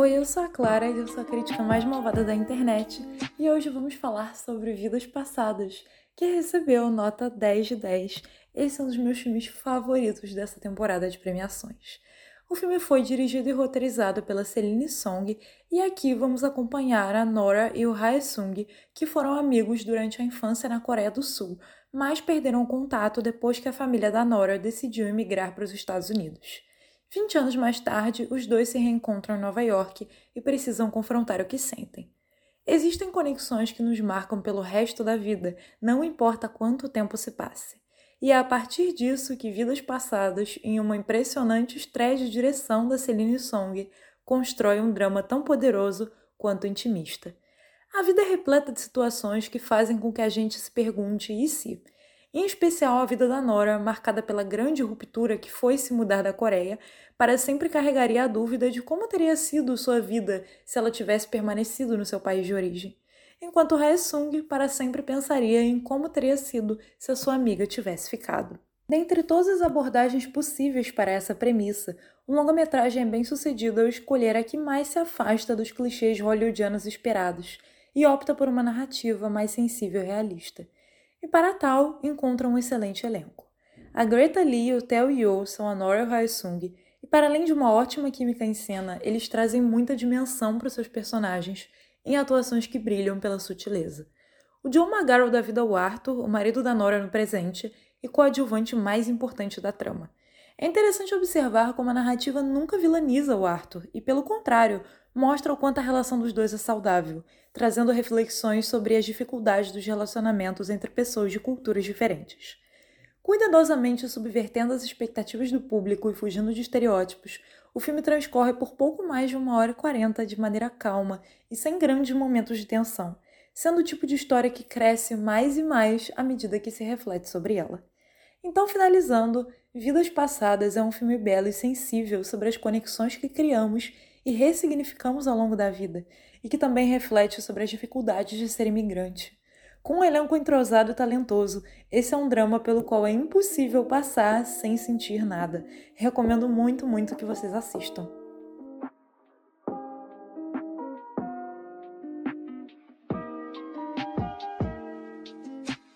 Oi, eu sou a Clara e eu sou a crítica mais malvada da internet e hoje vamos falar sobre Vidas Passadas, que recebeu nota 10 de 10. Esse é um dos meus filmes favoritos dessa temporada de premiações. O filme foi dirigido e roteirizado pela Celine Song e aqui vamos acompanhar a Nora e o Hae Sung, que foram amigos durante a infância na Coreia do Sul, mas perderam contato depois que a família da Nora decidiu emigrar para os Estados Unidos. 20 anos mais tarde, os dois se reencontram em Nova York e precisam confrontar o que sentem. Existem conexões que nos marcam pelo resto da vida, não importa quanto tempo se passe. E é a partir disso que Vidas Passadas, em uma impressionante estreia de direção da Celine Song, constrói um drama tão poderoso quanto intimista. A vida é repleta de situações que fazem com que a gente se pergunte e se. Em especial a vida da Nora, marcada pela grande ruptura que foi se mudar da Coreia, para sempre carregaria a dúvida de como teria sido sua vida se ela tivesse permanecido no seu país de origem. Enquanto Hae Sung para sempre pensaria em como teria sido se a sua amiga tivesse ficado. Dentre todas as abordagens possíveis para essa premissa, o longa-metragem é bem sucedido ao escolher a que mais se afasta dos clichês hollywoodianos esperados e opta por uma narrativa mais sensível e realista e para tal encontra um excelente elenco. A Greta Lee e o Theo Yo são a Nora Haesung, e para além de uma ótima química em cena, eles trazem muita dimensão para os seus personagens em atuações que brilham pela sutileza. O John McGarrell dá vida ao Arthur, o marido da Nora no presente e coadjuvante mais importante da trama. É interessante observar como a narrativa nunca vilaniza o Arthur e, pelo contrário, mostra o quanto a relação dos dois é saudável, trazendo reflexões sobre as dificuldades dos relacionamentos entre pessoas de culturas diferentes. Cuidadosamente subvertendo as expectativas do público e fugindo de estereótipos, o filme transcorre por pouco mais de uma hora e quarenta de maneira calma e sem grandes momentos de tensão, sendo o tipo de história que cresce mais e mais à medida que se reflete sobre ela. Então, finalizando, Vidas Passadas é um filme belo e sensível sobre as conexões que criamos e ressignificamos ao longo da vida, e que também reflete sobre as dificuldades de ser imigrante. Com um elenco entrosado e talentoso, esse é um drama pelo qual é impossível passar sem sentir nada. Recomendo muito, muito que vocês assistam.